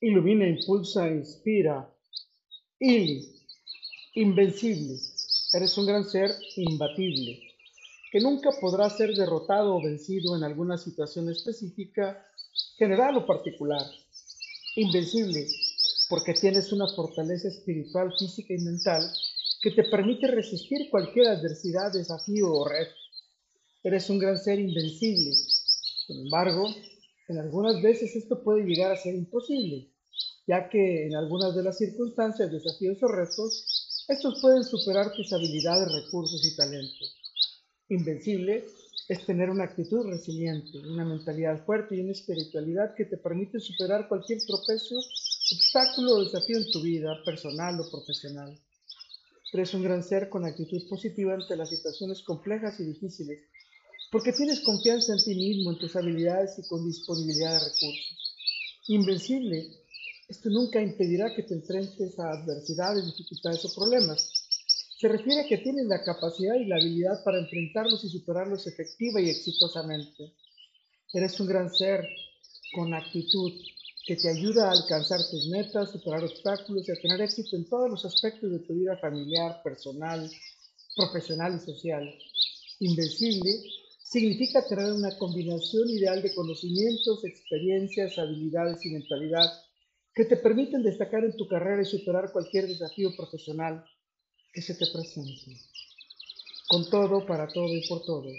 ilumina, impulsa, inspira. Ili, invencible. Eres un gran ser imbatible, que nunca podrá ser derrotado o vencido en alguna situación específica, general o particular. Invencible, porque tienes una fortaleza espiritual, física y mental que te permite resistir cualquier adversidad, desafío o reto. Eres un gran ser invencible. Sin embargo, en algunas veces esto puede llegar a ser imposible, ya que en algunas de las circunstancias, desafíos o retos, estos pueden superar tus habilidades, recursos y talentos. Invencible es tener una actitud resiliente, una mentalidad fuerte y una espiritualidad que te permite superar cualquier tropezo, obstáculo o desafío en tu vida personal o profesional. Eres un gran ser con actitud positiva ante las situaciones complejas y difíciles porque tienes confianza en ti mismo, en tus habilidades y con disponibilidad de recursos. Invencible, esto nunca impedirá que te enfrentes a adversidades, dificultades o problemas. Se refiere a que tienes la capacidad y la habilidad para enfrentarlos y superarlos efectiva y exitosamente. Eres un gran ser con actitud que te ayuda a alcanzar tus metas, superar obstáculos y a tener éxito en todos los aspectos de tu vida familiar, personal, profesional y social. Invencible significa tener una combinación ideal de conocimientos, experiencias, habilidades y mentalidad que te permiten destacar en tu carrera y superar cualquier desafío profesional que se te presente. Con todo, para todo y por todo,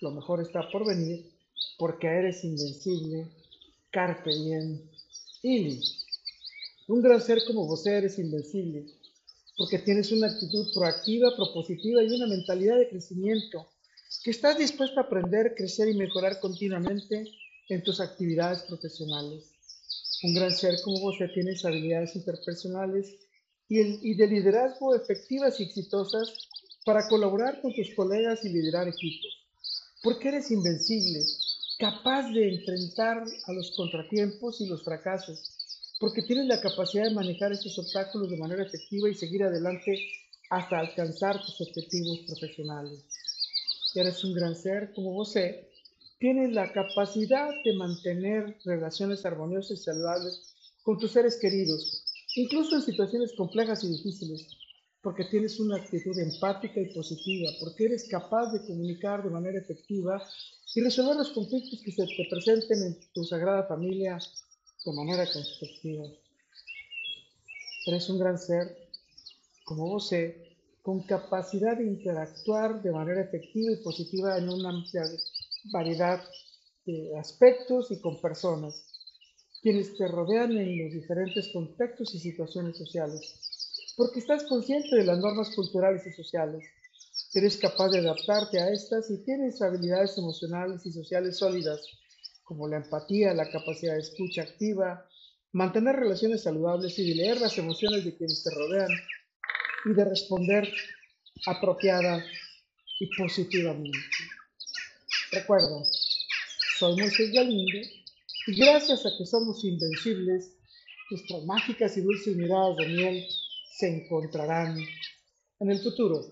lo mejor está por venir porque eres invencible, carpe diem, ili. Un gran ser como vos eres invencible porque tienes una actitud proactiva, propositiva y una mentalidad de crecimiento que estás dispuesto a aprender, crecer y mejorar continuamente en tus actividades profesionales. Un gran ser como vos tienes habilidades interpersonales y, de liderazgo efectivas y exitosas para colaborar con tus colegas y liderar equipos. Porque eres invencible, capaz de enfrentar a los contratiempos y los fracasos, porque tienes la capacidad de manejar estos obstáculos de manera efectiva y seguir adelante hasta alcanzar tus objetivos profesionales eres un gran ser como vos, tienes la capacidad de mantener relaciones armoniosas y saludables con tus seres queridos, incluso en situaciones complejas y difíciles, porque tienes una actitud empática y positiva, porque eres capaz de comunicar de manera efectiva y resolver los conflictos que se te presenten en tu sagrada familia de manera constructiva. Eres un gran ser, como vos, con capacidad de interactuar de manera efectiva y positiva en una amplia variedad de aspectos y con personas, quienes te rodean en los diferentes contextos y situaciones sociales, porque estás consciente de las normas culturales y sociales, eres capaz de adaptarte a estas y tienes habilidades emocionales y sociales sólidas, como la empatía, la capacidad de escucha activa, mantener relaciones saludables y de leer las emociones de quienes te rodean y de responder apropiada y positivamente. Recuerda, soy Moisés Galindo y gracias a que somos invencibles, nuestras mágicas y dulces miradas de miel se encontrarán en el futuro.